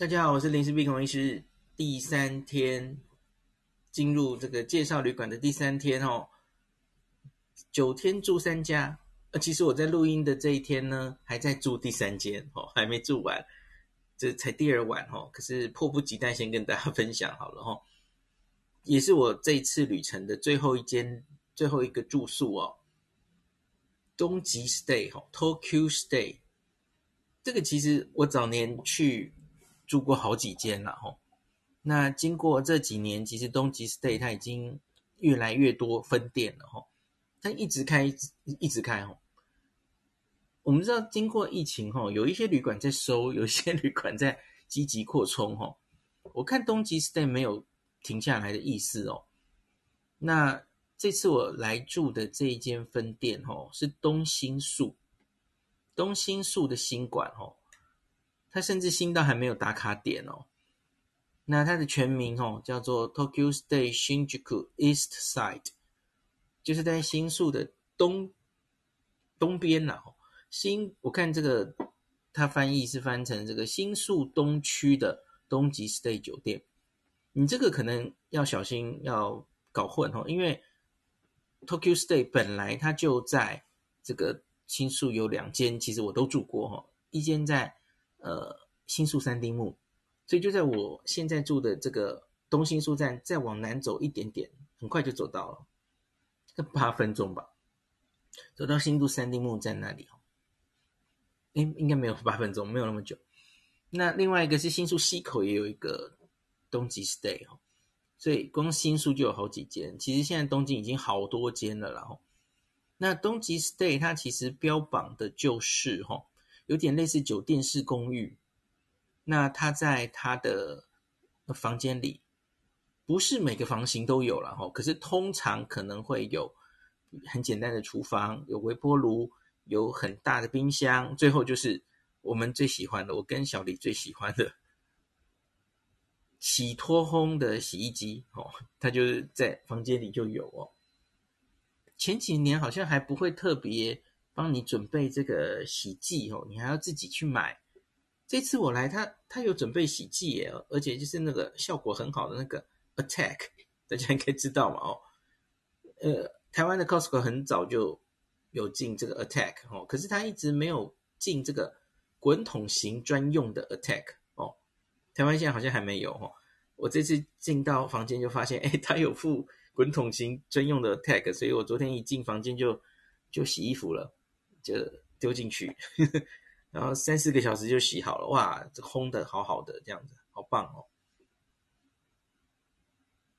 大家好，我是林氏璧孔医师。第三天进入这个介绍旅馆的第三天哦，九天住三家。呃，其实我在录音的这一天呢，还在住第三间哦，还没住完，这才第二晚哦。可是迫不及待先跟大家分享好了哦，也是我这一次旅程的最后一间、最后一个住宿哦，东极 Stay 哦 Tokyo Stay。这个其实我早年去。住过好几间了吼，那经过这几年，其实东极 Stay 它已经越来越多分店了吼，它一直开，一直开吼。我们知道，经过疫情吼，有一些旅馆在收，有一些旅馆在积极扩充吼。我看东极 Stay 没有停下来的意思哦。那这次我来住的这一间分店吼，是东兴树，东兴树的新馆吼。它甚至新到还没有打卡点哦。那它的全名哦叫做 Tokyo Stay Shinjuku East Side，就是在新宿的东东边呐。新我看这个它翻译是翻成这个新宿东区的东极 Stay 酒店。你这个可能要小心要搞混哦，因为 Tokyo Stay 本来它就在这个新宿有两间，其实我都住过哈，一间在。呃，新宿三丁目，所以就在我现在住的这个东新宿站，再往南走一点点，很快就走到了，这个八分钟吧，走到新宿三丁目站那里哦。应应该没有八分钟，没有那么久。那另外一个是新宿西口也有一个东极 Stay 哦，所以光新宿就有好几间。其实现在东京已经好多间了啦哦。那东极 Stay 它其实标榜的就是哈。有点类似酒店式公寓，那他在他的房间里，不是每个房型都有了哈，可是通常可能会有很简单的厨房，有微波炉，有很大的冰箱，最后就是我们最喜欢的，我跟小李最喜欢的洗脱烘的洗衣机哦，它就是在房间里就有哦。前几年好像还不会特别。帮你准备这个洗剂哦，你还要自己去买。这次我来，他他有准备洗剂耶，而且就是那个效果很好的那个 Attack，大家应该知道嘛哦。呃，台湾的 Costco 很早就有进这个 Attack 哦，可是他一直没有进这个滚筒型专用的 Attack 哦。台湾现在好像还没有哦。我这次进到房间就发现，哎，他有附滚筒型专用的 Attack，所以我昨天一进房间就就洗衣服了。就丢进去，然后三四个小时就洗好了，哇，这烘的好好的，这样子好棒哦。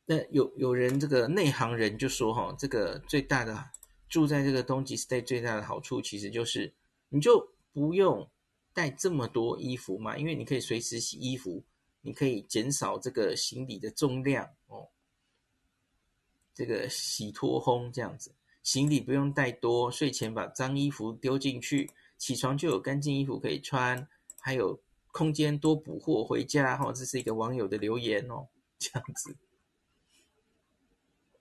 那有有人这个内行人就说哈，这个最大的住在这个东极 Stay 最大的好处，其实就是你就不用带这么多衣服嘛，因为你可以随时洗衣服，你可以减少这个行李的重量哦。这个洗脱烘这样子。行李不用带多，睡前把脏衣服丢进去，起床就有干净衣服可以穿，还有空间多补货回家。哈，这是一个网友的留言哦，这样子。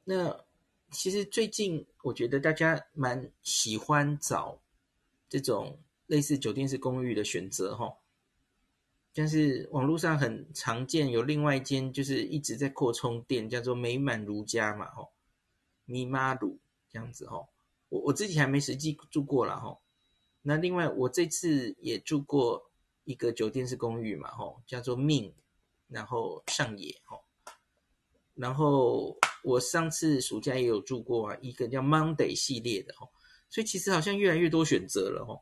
那其实最近我觉得大家蛮喜欢找这种类似酒店式公寓的选择哈，但是网络上很常见有另外一间就是一直在扩充店，叫做美满如家嘛，哈，咪妈鲁。这样子哦，我我自己还没实际住过了哈。那另外我这次也住过一个酒店式公寓嘛哈，叫做 Min，然后上野哈。然后我上次暑假也有住过啊，一个叫 Monday 系列的哈。所以其实好像越来越多选择了哈，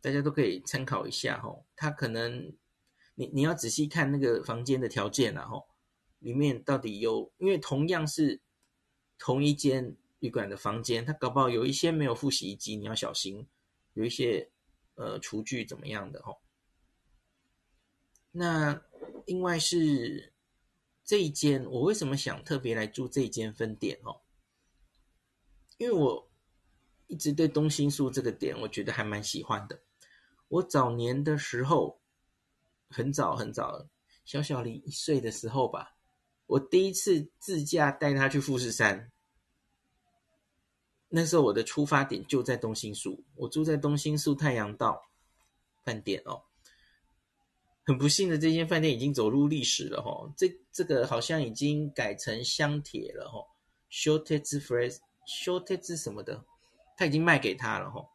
大家都可以参考一下哈。它可能你你要仔细看那个房间的条件啊哈，里面到底有，因为同样是同一间。旅馆的房间，它搞不好有一些没有附洗衣机，你要小心。有一些呃厨具怎么样的哈？那另外是这一间，我为什么想特别来住这一间分店哦？因为我一直对东新宿这个点，我觉得还蛮喜欢的。我早年的时候，很早很早，小小林一岁的时候吧，我第一次自驾带他去富士山。那时候我的出发点就在东新宿，我住在东新宿太阳道饭店哦。很不幸的，这间饭店已经走入历史了哈。这这个好像已经改成香铁了哈，Shortage Fresh，Shortage 什么的，他已经卖给他了哈。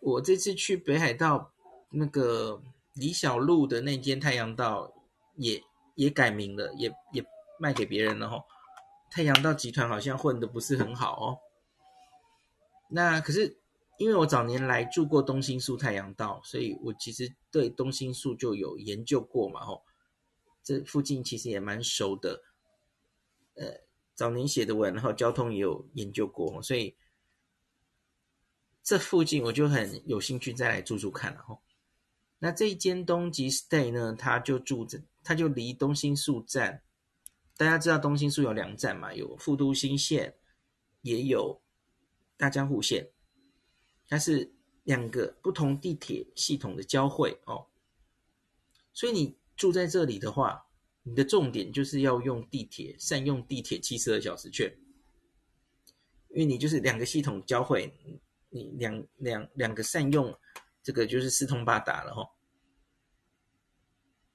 我这次去北海道那个李小璐的那间太阳道也也改名了，也也卖给别人了哈。太阳道集团好像混得不是很好哦。那可是。因为我早年来住过东新宿太阳道，所以我其实对东新宿就有研究过嘛，吼，这附近其实也蛮熟的，呃，早年写的文，然后交通也有研究过，所以这附近我就很有兴趣再来住住看了，吼。那这一间东极 stay 呢，它就住着，它就离东新宿站，大家知道东新宿有两站嘛，有副都新线，也有大江户线。它是两个不同地铁系统的交汇哦，所以你住在这里的话，你的重点就是要用地铁，善用地铁七十二小时券，因为你就是两个系统交汇，你两两两个善用，这个就是四通八达了哈、哦。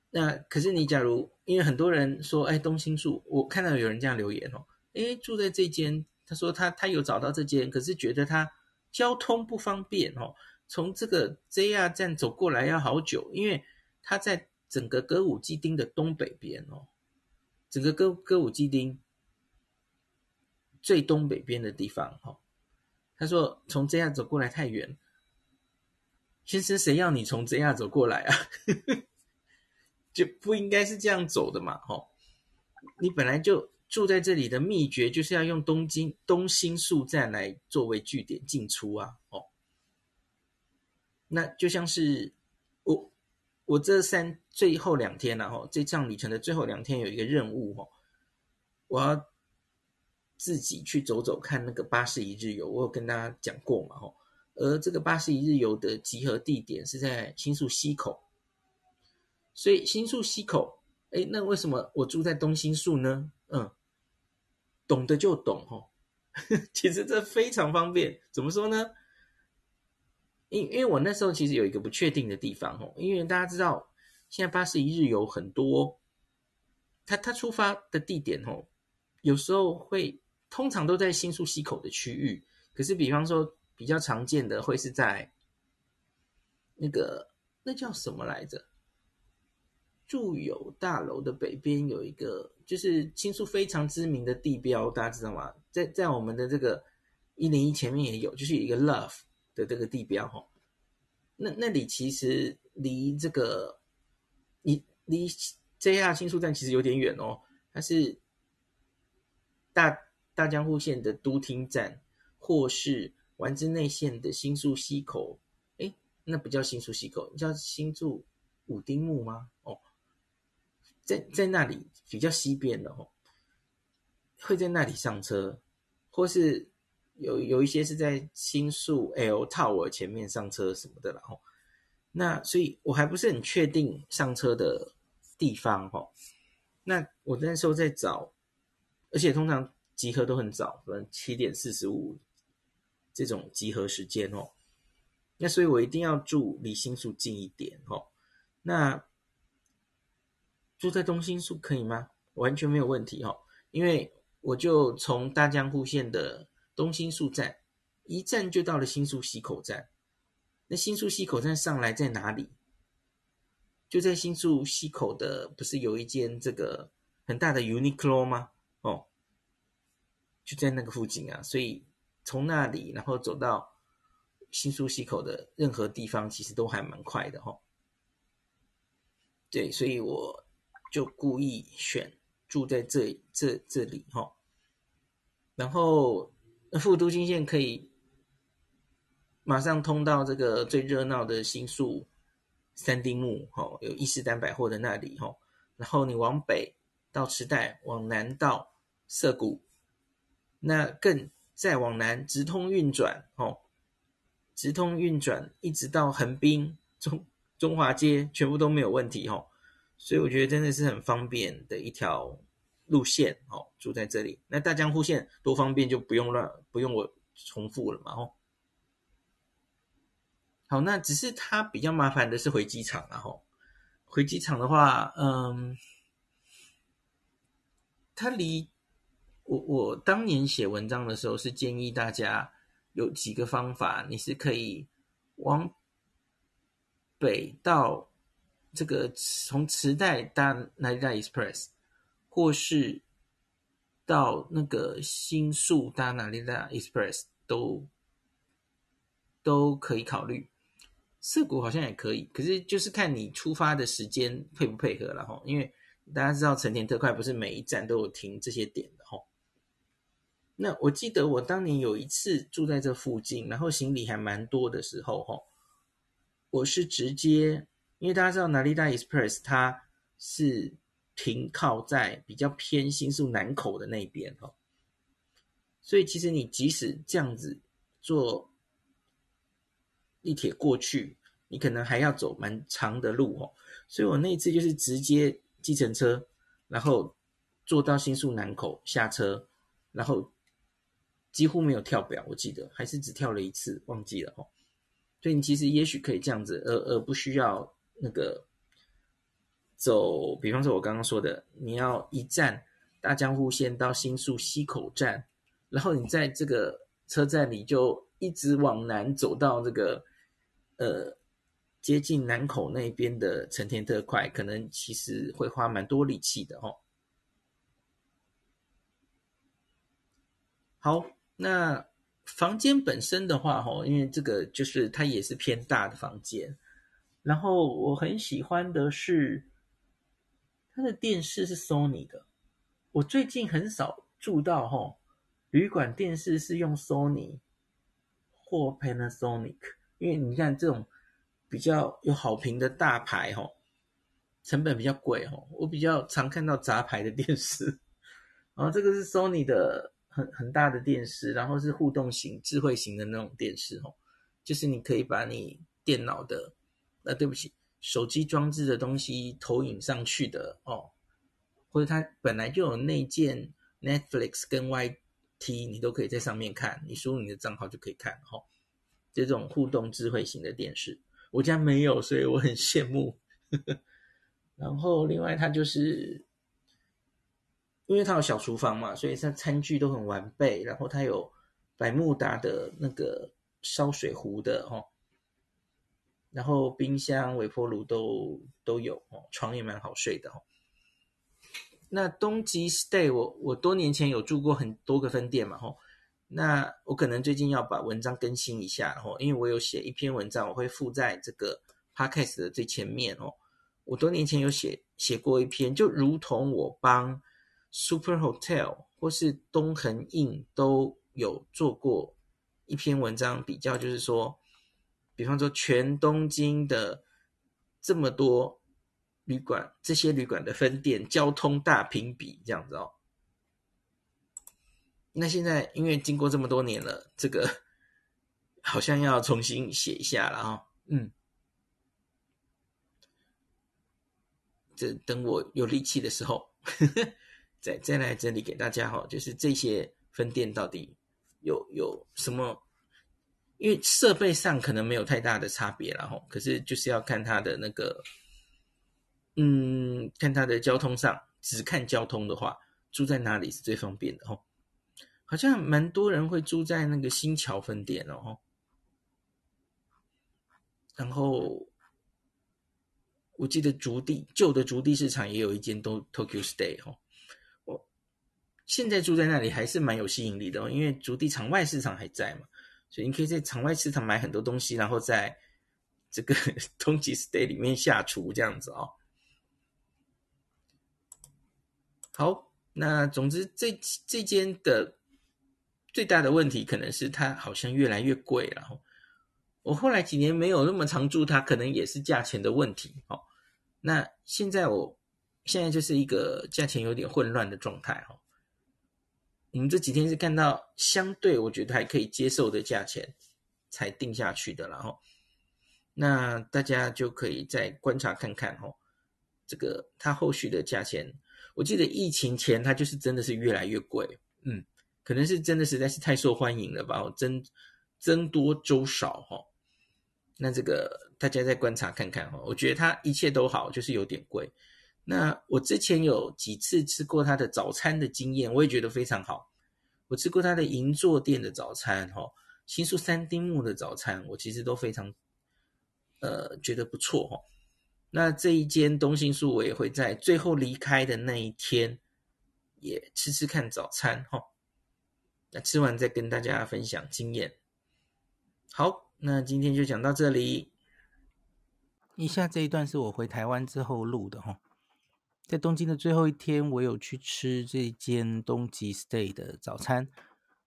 那可是你假如，因为很多人说，哎，东新宿，我看到有人这样留言哦，哎，住在这间，他说他他有找到这间，可是觉得他。交通不方便哦，从这个 JR 站走过来要好久，因为他在整个歌舞伎町的东北边哦，整个歌歌舞伎町最东北边的地方哈。他说从 JR 走过来太远，先生，谁要你从 JR 走过来啊？就不应该是这样走的嘛，哦，你本来就。住在这里的秘诀就是要用东京东新宿站来作为据点进出啊，哦，那就像是我我这三最后两天了哈，这趟旅程的最后两天有一个任务哦，我要自己去走走看那个巴士一日游，我有跟大家讲过嘛哦，而这个巴士一日游的集合地点是在新宿西口，所以新宿西口，哎，那为什么我住在东新宿呢？嗯。懂得就懂哦，其实这非常方便。怎么说呢？因因为我那时候其实有一个不确定的地方哦，因为大家知道现在巴士一日游很多，它它出发的地点哦，有时候会通常都在新宿西口的区域，可是比方说比较常见的会是在那个那叫什么来着？住友大楼的北边有一个，就是新宿非常知名的地标，大家知道吗？在在我们的这个一零一前面也有，就是有一个 Love 的这个地标哈。那那里其实离这个，离离 JR 新宿站其实有点远哦。它是大大江户线的都厅站，或是丸之内线的新宿西口。诶，那不叫新宿西口，叫新宿武丁目吗？哦。在在那里比较西边的哦，会在那里上车，或是有有一些是在新宿 L Tower 前面上车什么的啦吼。那所以我还不是很确定上车的地方哈。那我那时候在找，而且通常集合都很早，可能七点四十五这种集合时间哦。那所以我一定要住离新宿近一点哦。那住在东新宿可以吗？完全没有问题哈，因为我就从大江户线的东新宿站一站就到了新宿西口站。那新宿西口站上来在哪里？就在新宿西口的，不是有一间这个很大的 Uniqlo 吗？哦，就在那个附近啊。所以从那里然后走到新宿西口的任何地方，其实都还蛮快的哈。对，所以我。就故意选住在这这这里哈，然后副都心线可以马上通到这个最热闹的新宿三丁目哈，有伊势丹百货的那里哈，然后你往北到池袋，往南到涩谷，那更再往南直通运转哦，直通运转一直到横滨中中华街，全部都没有问题哈。所以我觉得真的是很方便的一条路线哦，住在这里。那大江户线多方便，就不用乱，不用我重复了嘛哦。好，那只是它比较麻烦的是回机场啊吼。回机场的话，嗯，它离我我当年写文章的时候是建议大家有几个方法，你是可以往北到这个从磁带搭 Narita Express，或是到那个新宿搭 Narita Express 都都可以考虑。涩谷好像也可以，可是就是看你出发的时间配不配合了哈。因为大家知道成田特快不是每一站都有停这些点的哈。那我记得我当年有一次住在这附近，然后行李还蛮多的时候哈，我是直接，因为大家知道 Narita Express 它是停靠在比较偏新宿南口的那边哈，所以其实你即使这样子坐。地铁过去，你可能还要走蛮长的路哦，所以我那一次就是直接计程车，然后坐到新宿南口下车，然后几乎没有跳表，我记得还是只跳了一次，忘记了哦。所以你其实也许可以这样子，而而不需要那个走，比方说我刚刚说的，你要一站大江户线到新宿西口站，然后你在这个车站里就一直往南走到这个。呃，接近南口那边的成田特快，可能其实会花蛮多力气的哦。好，那房间本身的话，哈，因为这个就是它也是偏大的房间，然后我很喜欢的是它的电视是 Sony 的。我最近很少住到哈旅馆电视是用 Sony 或 Panasonic。因为你看这种比较有好评的大牌吼，成本比较贵吼，我比较常看到杂牌的电视，然后这个是 Sony 的很很大的电视，然后是互动型、智慧型的那种电视吼，就是你可以把你电脑的，呃，对不起，手机装置的东西投影上去的哦，或者它本来就有内建 Netflix 跟 YT，你都可以在上面看，你输入你的账号就可以看吼。这种互动智慧型的电视，我家没有，所以我很羡慕。然后另外，它就是因为它有小厨房嘛，所以它餐具都很完备。然后它有百慕达的那个烧水壶的哦，然后冰箱、微波炉都都有哦，床也蛮好睡的哦。那东急 Stay，我我多年前有住过很多个分店嘛，吼。那我可能最近要把文章更新一下哦，因为我有写一篇文章，我会附在这个 podcast 的最前面哦。我多年前有写写过一篇，就如同我帮 Super Hotel 或是东恒印都有做过一篇文章，比较就是说，比方说全东京的这么多旅馆，这些旅馆的分店交通大评比这样子哦。那现在因为经过这么多年了，这个好像要重新写一下了啊。嗯，这等我有力气的时候，呵 呵再再来整理给大家哈。就是这些分店到底有有什么？因为设备上可能没有太大的差别了哈，可是就是要看它的那个，嗯，看它的交通上，只看交通的话，住在哪里是最方便的哈。好像蛮多人会住在那个新桥分店哦，然后我记得竹地旧的竹地市场也有一间都 Tokyo Stay 哦，我现在住在那里还是蛮有吸引力的哦，因为竹地场外市场还在嘛，所以你可以在场外市场买很多东西，然后在这个 东急 Stay 里面下厨这样子哦。好，那总之这这间的。最大的问题可能是它好像越来越贵了。我后来几年没有那么常住它，可能也是价钱的问题。哦，那现在我现在就是一个价钱有点混乱的状态。哦，我们这几天是看到相对我觉得还可以接受的价钱才定下去的。然后，那大家就可以再观察看看。哈，这个它后续的价钱，我记得疫情前它就是真的是越来越贵。嗯。可能是真的实在是太受欢迎了吧，哦增增多粥少哈，那这个大家再观察看看哦。我觉得它一切都好，就是有点贵。那我之前有几次吃过他的早餐的经验，我也觉得非常好。我吃过他的银座店的早餐，哈，新宿三丁目的早餐，我其实都非常，呃，觉得不错哈。那这一间东新宿，我也会在最后离开的那一天，也吃吃看早餐哈。那吃完再跟大家分享经验。好，那今天就讲到这里。以下这一段是我回台湾之后录的哈。在东京的最后一天，我有去吃这间东极 stay 的早餐。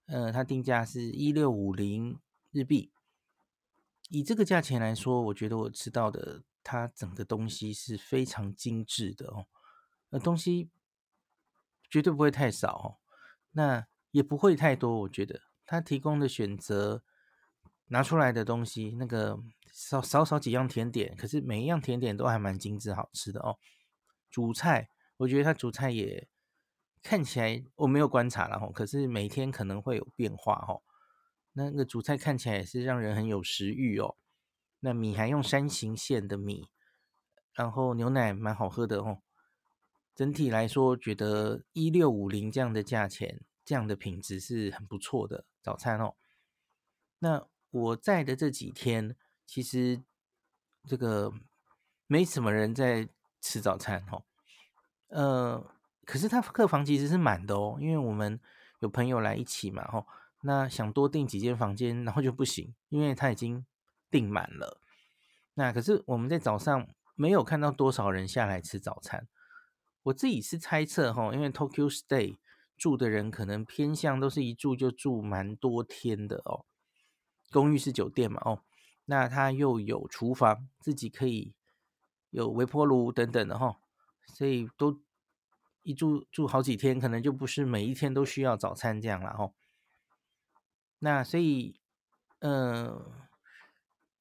呃，它定价是一六五零日币。以这个价钱来说，我觉得我吃到的它整个东西是非常精致的哦。那东西绝对不会太少哦，那也不会太多。我觉得它提供的选择拿出来的东西，那个少少少几样甜点，可是每一样甜点都还蛮精致好吃的哦。主菜，我觉得它主菜也看起来我没有观察了哈，可是每天可能会有变化哈。那个主菜看起来也是让人很有食欲哦。那米还用山形县的米，然后牛奶蛮好喝的哦。整体来说，觉得一六五零这样的价钱，这样的品质是很不错的早餐哦。那我在的这几天，其实这个没什么人在。吃早餐哦，呃，可是他客房其实是满的哦，因为我们有朋友来一起嘛，吼，那想多订几间房间，然后就不行，因为他已经订满了。那可是我们在早上没有看到多少人下来吃早餐，我自己是猜测哈，因为 Tokyo Stay 住的人可能偏向都是一住就住蛮多天的哦，公寓式酒店嘛，哦，那他又有厨房，自己可以。有微波炉等等的哈，所以都一住住好几天，可能就不是每一天都需要早餐这样了哈。那所以，嗯、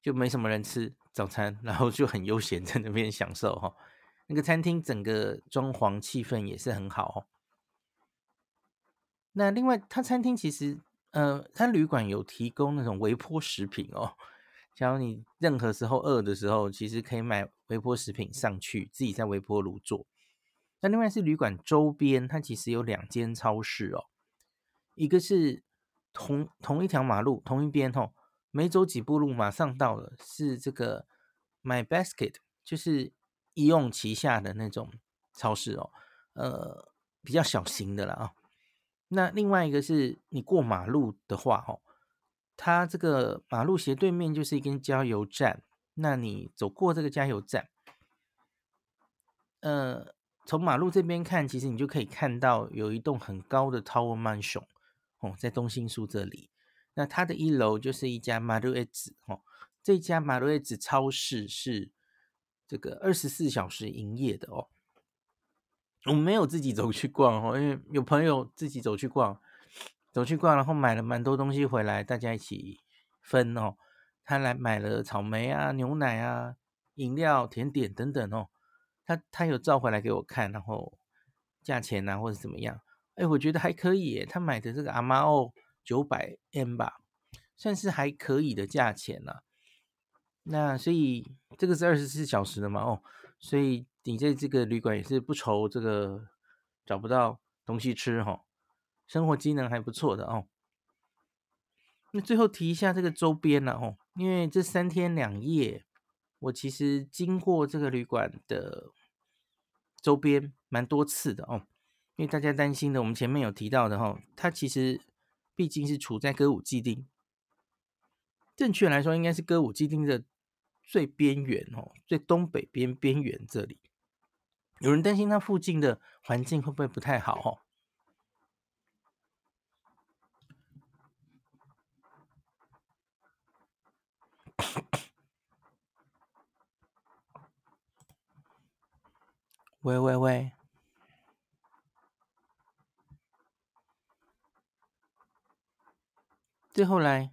就没什么人吃早餐，然后就很悠闲在那边享受哈。那个餐厅整个装潢气氛也是很好哦。那另外，他餐厅其实，呃，他旅馆有提供那种微波食品哦。假如你任何时候饿的时候，其实可以买微波食品上去，自己在微波炉做。那另外是旅馆周边，它其实有两间超市哦，一个是同同一条马路同一边哦，没走几步路马上到了，是这个 My Basket，就是医用旗下的那种超市哦，呃，比较小型的了啊。那另外一个是你过马路的话哦。它这个马路斜对面就是一根加油站，那你走过这个加油站，呃，从马路这边看，其实你就可以看到有一栋很高的 Tower Mansion 哦，在东新宿这里。那它的一楼就是一家マルエツ哦，这家マルエツ超市是这个二十四小时营业的哦。我们没有自己走去逛哦，因为有朋友自己走去逛。走去逛，然后买了蛮多东西回来，大家一起分哦。 他来买了草莓啊、牛奶啊、饮料、甜点等等哦。他他有照回来给我看，然后价钱啊或者怎么样？哎，我觉得还可以耶。他买的这个阿玛欧九百 M 吧，算是还可以的价钱了。那所以这个是二十四小时的嘛哦，所以你在这个旅馆也是不愁这个找不到东西吃哈哦。生活机能还不错的哦。那最后提一下这个周边了哦，因为这三天两夜，我其实经过这个旅馆的周边蛮多次的哦。因为大家担心的，我们前面有提到的哈，它其实毕竟是处在歌舞伎町，正确来说应该是歌舞伎町的最边缘哦，最东北边边缘这里。有人担心它附近的环境会不会不太好哦？喂喂喂！最后来，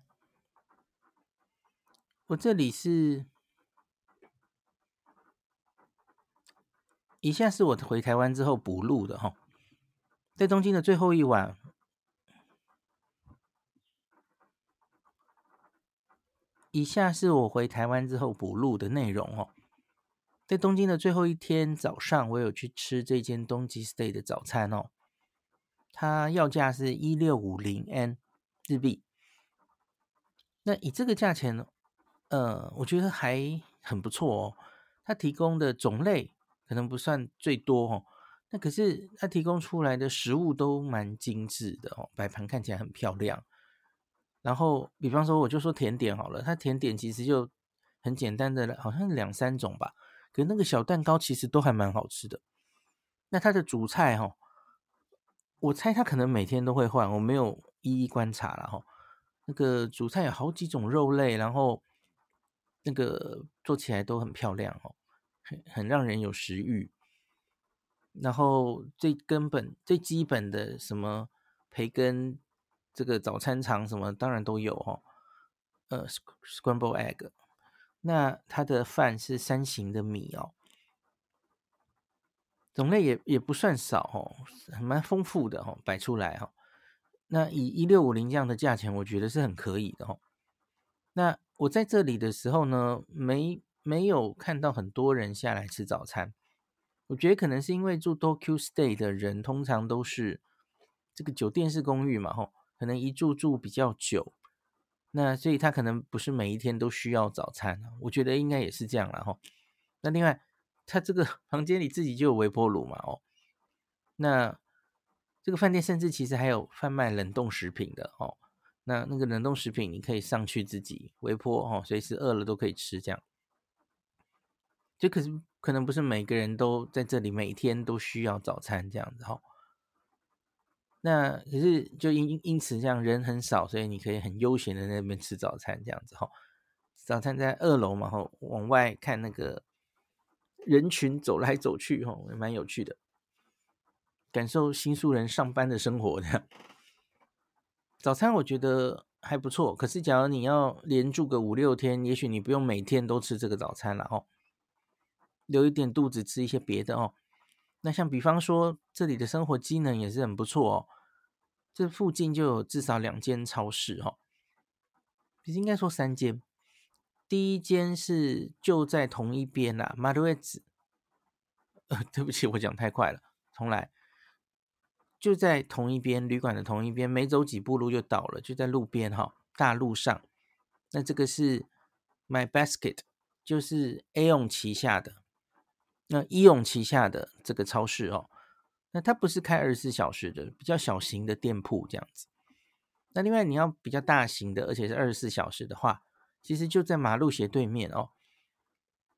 我这里是，以下是我回台湾之后补录的哈，在东京的最后一晚。以下是我回台湾之后补录的内容哦。在东京的最后一天早上，我有去吃这间东京 stay 的早餐哦。它要价是一六五零 N 日币。那以这个价钱，呃，我觉得还很不错哦。它提供的种类可能不算最多哦，那可是它提供出来的食物都蛮精致的哦，摆盘看起来很漂亮。然后，比方说，我就说甜点好了，它甜点其实就很简单的，好像两三种吧。可那个小蛋糕其实都还蛮好吃的。那它的主菜哈，我猜它可能每天都会换，我没有一一观察了哈。那个主菜有好几种肉类，然后那个做起来都很漂亮哦，很很让人有食欲。然后最根本、最基本的什么培根，这个早餐肠什么当然都有哈。呃，scramble egg。那它的饭是三型的米哦，种类也也不算少哦，蛮丰富的哦，摆出来哈。那以一六五零这样的价钱，我觉得是很可以的哦。那我在这里的时候呢，没没有看到很多人下来吃早餐，我觉得可能是因为住 Tokyo Stay 的人通常都是这个酒店式公寓嘛，吼，可能一住住比较久。那所以他可能不是每一天都需要早餐，我觉得应该也是这样了哈。那另外，他这个 房间里自己就有微波炉嘛哦。那这个饭店甚至其实还有贩卖冷冻食品的哦。那那个冷冻食品你可以上去自己微波哦，随时饿了都可以吃这样。就可是可能不是每个人都在这里每天都需要早餐这样子哈。那可是就因因此这样人很少，所以你可以很悠闲的那边吃早餐这样子哈。早餐在二楼嘛，吼，往外看那个人群走来走去，吼，也蛮有趣的，感受新宿人上班的生活这样。早餐我觉得还不错，可是假如你要连住个五六天，也许你不用每天都吃这个早餐了哦，留一点肚子吃一些别的哦。那像比方说，这里的生活机能也是很不错哦。这附近就有至少两间超市哈，其实应该说三间。第一间是就在同一边啦，马路子。呃，对不起，我讲太快了，重来。就在同一边旅馆的同一边，没走几步路就到了，就在路边哈，大路上。那这个是 My Basket，就是 Aeon 旗下的。那 AEON 旗下的这个超市哦，那它不是开二十四小时的，比较小型的店铺这样子。那另外你要比较大型的，而且是二十四小时的话，其实就在马路斜对面哦。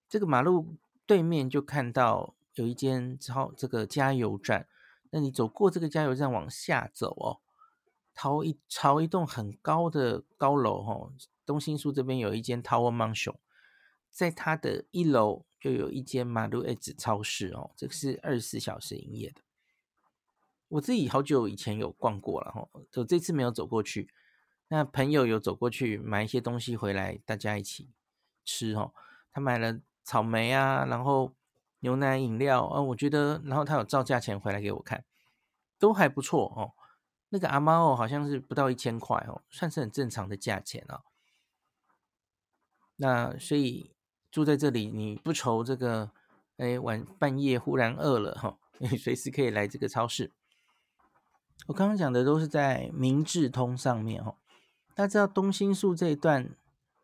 这个马路对面就看到有一间超这个加油站。那你走过这个加油站往下走哦，朝一朝一栋很高的高楼哦，东新宿这边有一间 Tower Mansion，在它的一楼。就有一间马路 S 超市哦，这个是二十四小时营业的。我自己好久以前有逛过了哈，就这次没有走过去。那朋友有走过去买一些东西回来，大家一起吃哦。他买了草莓啊，然后牛奶饮料啊，我觉得，然后他有照价钱回来给我看，都还不错哦。那个阿猫哦，好像是不到一千块哦，算是很正常的价钱啊。那所以。住在这里，你不愁这个，哎，晚半夜忽然饿了哈，你随时可以来这个超市。我刚刚讲的都是在明治通上面哈，大家知道东新宿这一段，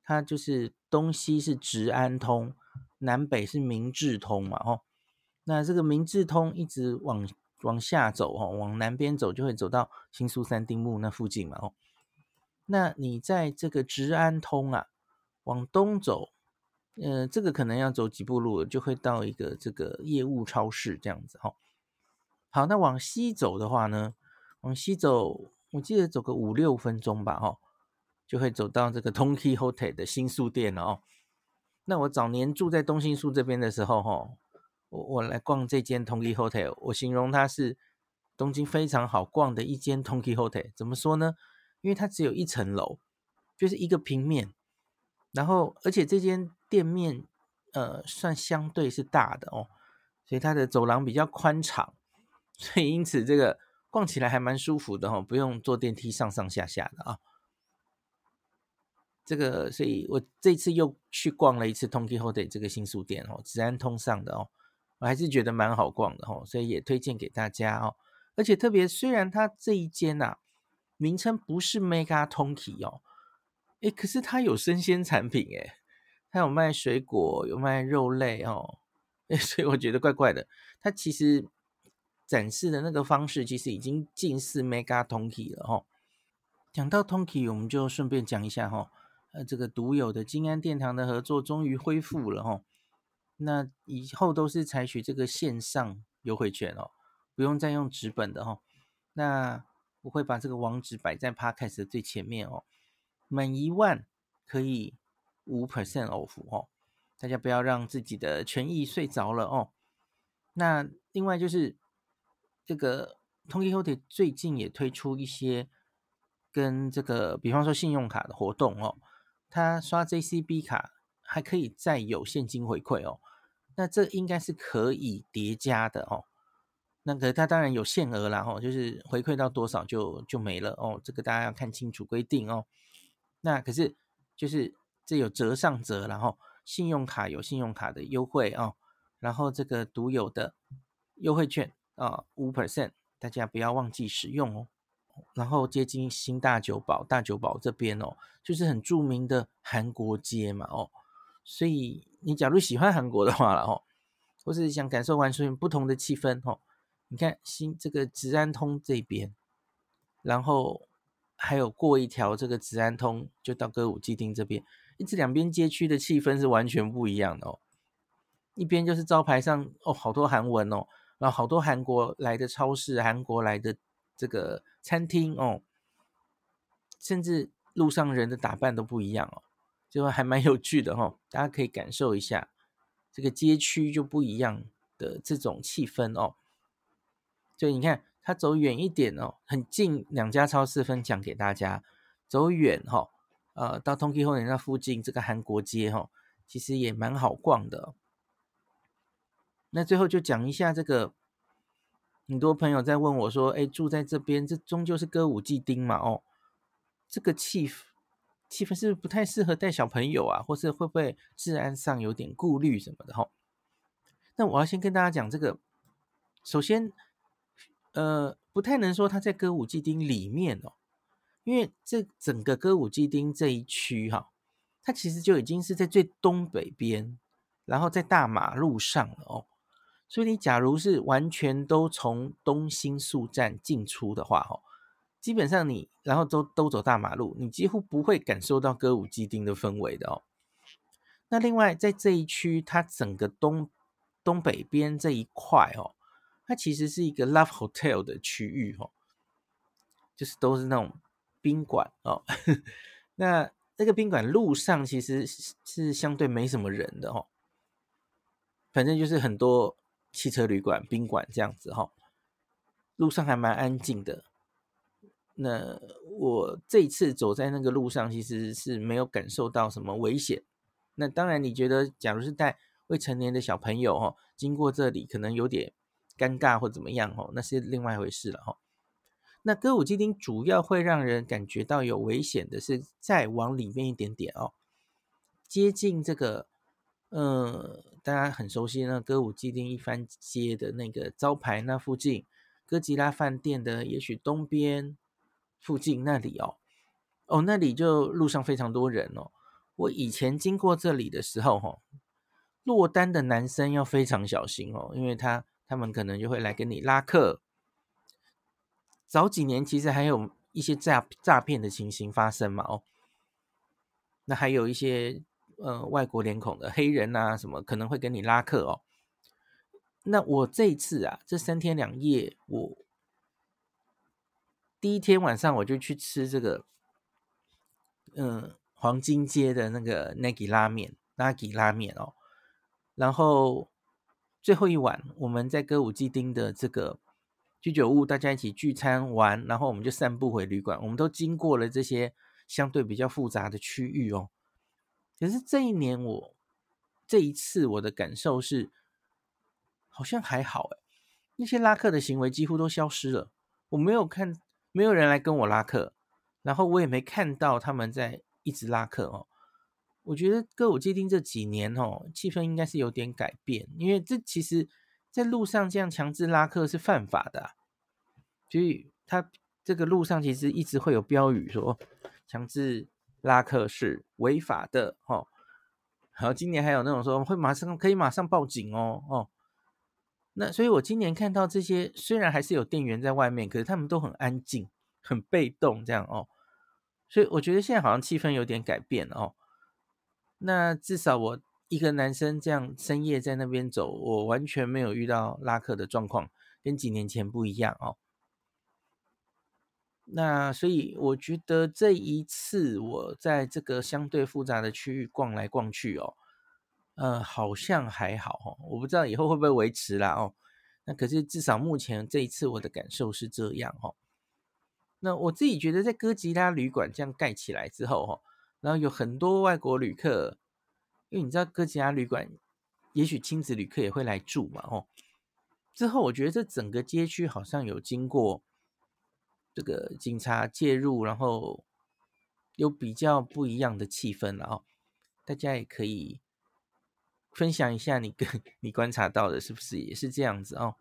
它就是东西是直安通，南北是明治通嘛哦。那这个明治通一直往往下走哈，往南边走就会走到新宿三丁目那附近嘛哦。那你在这个直安通啊，往东走。呃，这个可能要走几步路，就会到一个这个业务超市这样子哈。好，那往西走的话呢，往西走，我记得走个五六分钟吧哈，就会走到这个 Tonki Hotel 的新宿店了哦。那我早年住在东新宿这边的时候哈，我我来逛这间 Tonki Hotel，我形容它是东京非常好逛的一间 Tonki Hotel。怎么说呢？因为它只有一层楼，就是一个平面，然后而且这间。店面，呃，算相对是大的哦，所以它的走廊比较宽敞，所以因此这个逛起来还蛮舒服的哈、哦，不用坐电梯上上下下的啊。这个，所以我这次又去逛了一次 Ton Quixote 这个新宿店哦，治安通上的哦，我还是觉得蛮好逛的哦，所以也推荐给大家哦。而且特别，虽然它这一间呐、啊，名称不是 Mega Tonki 哦，可是它有生鲜产品诶，它有卖水果，有卖肉类哦，诶，所以我觉得怪怪的。它其实展示的那个方式，其实已经近似 Mega Tonki 了哦。讲到 Tonki，我们就顺便讲一下哈、呃，这个独有的京安殿堂的合作终于恢复了哈，那以后都是采取这个线上优惠券哦，不用再用纸本的哈。那我会把这个网址摆在 Podcast 的最前面哦，满一万可以五 percent off 哦，大家不要让自己的权益睡着了哦。那另外就是这个 Ton Quixote 最近也推出一些跟这个，比方说信用卡的活动哦。他刷 JCB 卡还可以再有现金回馈哦，那这应该是可以叠加的哦。那个他当然有限额啦哦，就是回馈到多少就就没了哦，这个大家要看清楚规定哦。那可是就是这有折上折，然后信用卡有信用卡的优惠哦，然后这个独有的优惠券啊五 percent，大家不要忘记使用哦。然后接近新大久保，大久保这边哦，就是很著名的韩国街嘛哦，所以你假如喜欢韩国的话了哦，或是想感受完全不同的气氛哦，你看新这个直安通这边，然后还有过一条这个直安通就到歌舞伎町这边，这两边街区的气氛是完全不一样的哦，一边就是招牌上哦好多韩文哦，然后好多韩国来的超市，韩国来的这个。餐厅哦，甚至路上人的打扮都不一样哦，就还蛮有趣的哦。大家可以感受一下这个街区就不一样的这种气氛哦。所以你看，他走远一点哦，很近两家超市分享给大家。走远哈，呃，到通吉后联那附近这个韩国街哈，其实也蛮好逛的。那最后就讲一下这个。很多朋友在问我说：“哎，住在这边，这终究是歌舞伎町嘛？哦，这个气气氛是不是不太适合带小朋友啊？或是会不会治安上有点顾虑什么的？哈，那我要先跟大家讲这个。首先，呃，不太能说它在歌舞伎町里面哦，因为这整个歌舞伎町这一区哈，它其实就已经是在最东北边，然后在大马路上了哦。”所以你假如是完全都从东新宿站进出的话，哈，基本上你然后都都走大马路，你几乎不会感受到歌舞伎町的氛围的哦。那另外在这一区，它整个东东北边这一块哦，它其实是一个 Love Hotel 的区域哦，就是都是那种宾馆哦。那那个宾馆路上其实是相对没什么人的哦，反正就是很多。汽车旅馆、宾馆这样子哈，路上还蛮安静的。那我这一次走在那个路上，其实是没有感受到什么危险。那当然，你觉得假如是带未成年的小朋友哈，经过这里可能有点尴尬或怎么样哦，那是另外一回事了哈。那歌舞伎町主要会让人感觉到有危险的是再往里面一点点哦，接近这个。嗯，大家很熟悉那歌舞伎町一番街的那个招牌那附近，哥吉拉饭店的也许东边附近那里哦，哦那里就路上非常多人哦。我以前经过这里的时候，哈，落单的男生要非常小心哦，因为他他们可能就会来跟你拉客。早几年其实还有一些诈诈骗的情形发生嘛，哦，那还有一些。呃，外国脸孔的黑人啊，什么可能会跟你拉客哦？那我这一次啊，这三天两夜，我第一天晚上我就去吃这个，嗯、黄金街的那个 Nagi 拉面，Nagi 拉面哦。然后最后一晚，我们在歌舞伎町的这个居酒屋，大家一起聚餐完，然后我们就散步回旅馆。我们都经过了这些相对比较复杂的区域哦。可是这一年我这一次我的感受是，好像还好哎，那些拉客的行为几乎都消失了。我没有看，没有人来跟我拉客，然后我也没看到他们在一直拉客哦。我觉得歌舞伎町这几年哦，气氛应该是有点改变，因为这其实在路上这样强制拉客是犯法的，所以他这个路上其实一直会有标语说强制拉客是违法的哦。然后今年还有那种说会马上可以马上报警哦哦。那所以我今年看到这些，虽然还是有店员在外面，可是他们都很安静、很被动这样哦。所以我觉得现在好像气氛有点改变哦。那至少我一个男生这样深夜在那边走，我完全没有遇到拉客的状况，跟几年前不一样哦。那所以我觉得这一次我在这个相对复杂的区域逛来逛去哦，呃，好像还好哦。我不知道以后会不会维持啦哦。那可是至少目前这一次我的感受是这样哦。那我自己觉得在哥吉拉旅馆这样盖起来之后哦。然后有很多外国旅客，因为你知道哥吉拉旅馆，也许亲子旅客也会来住嘛，哦。之后我觉得这整个街区好像有经过这个警察介入，然后有比较不一样的气氛了哦。大家也可以分享一下你跟 你观察到的是不是也是这样子哦？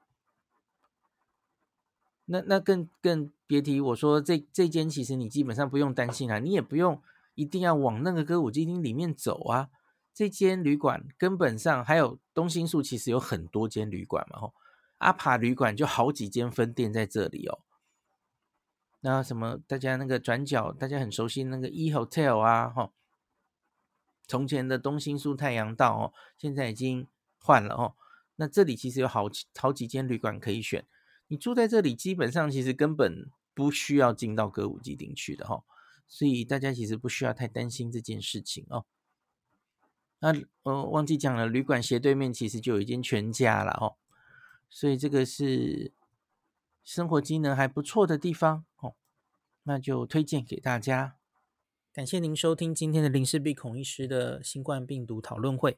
那那更更别提我说这这间其实你基本上不用担心啊，你也不用。一定要往那个歌舞伎町里面走啊！这间旅馆根本上还有东新宿，其实有很多间旅馆嘛，吼，阿帕旅馆就好几间分店在这里哦。那什么，大家那个转角，大家很熟悉那个 E Hotel 啊，吼，从前的东新宿太阳道哦，现在已经换了哦。那这里其实有好好几间旅馆可以选，你住在这里，基本上其实根本不需要进到歌舞伎町去的，吼。所以大家其实不需要太担心这件事情哦。那呃，忘记讲了，旅馆斜对面其实就有一间全家了哦。所以这个是生活机能还不错的地方哦。那就推荐给大家。感谢您收听今天的林氏璧孔医师的新冠病毒讨论会。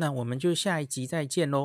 那我们就下一集再见喽。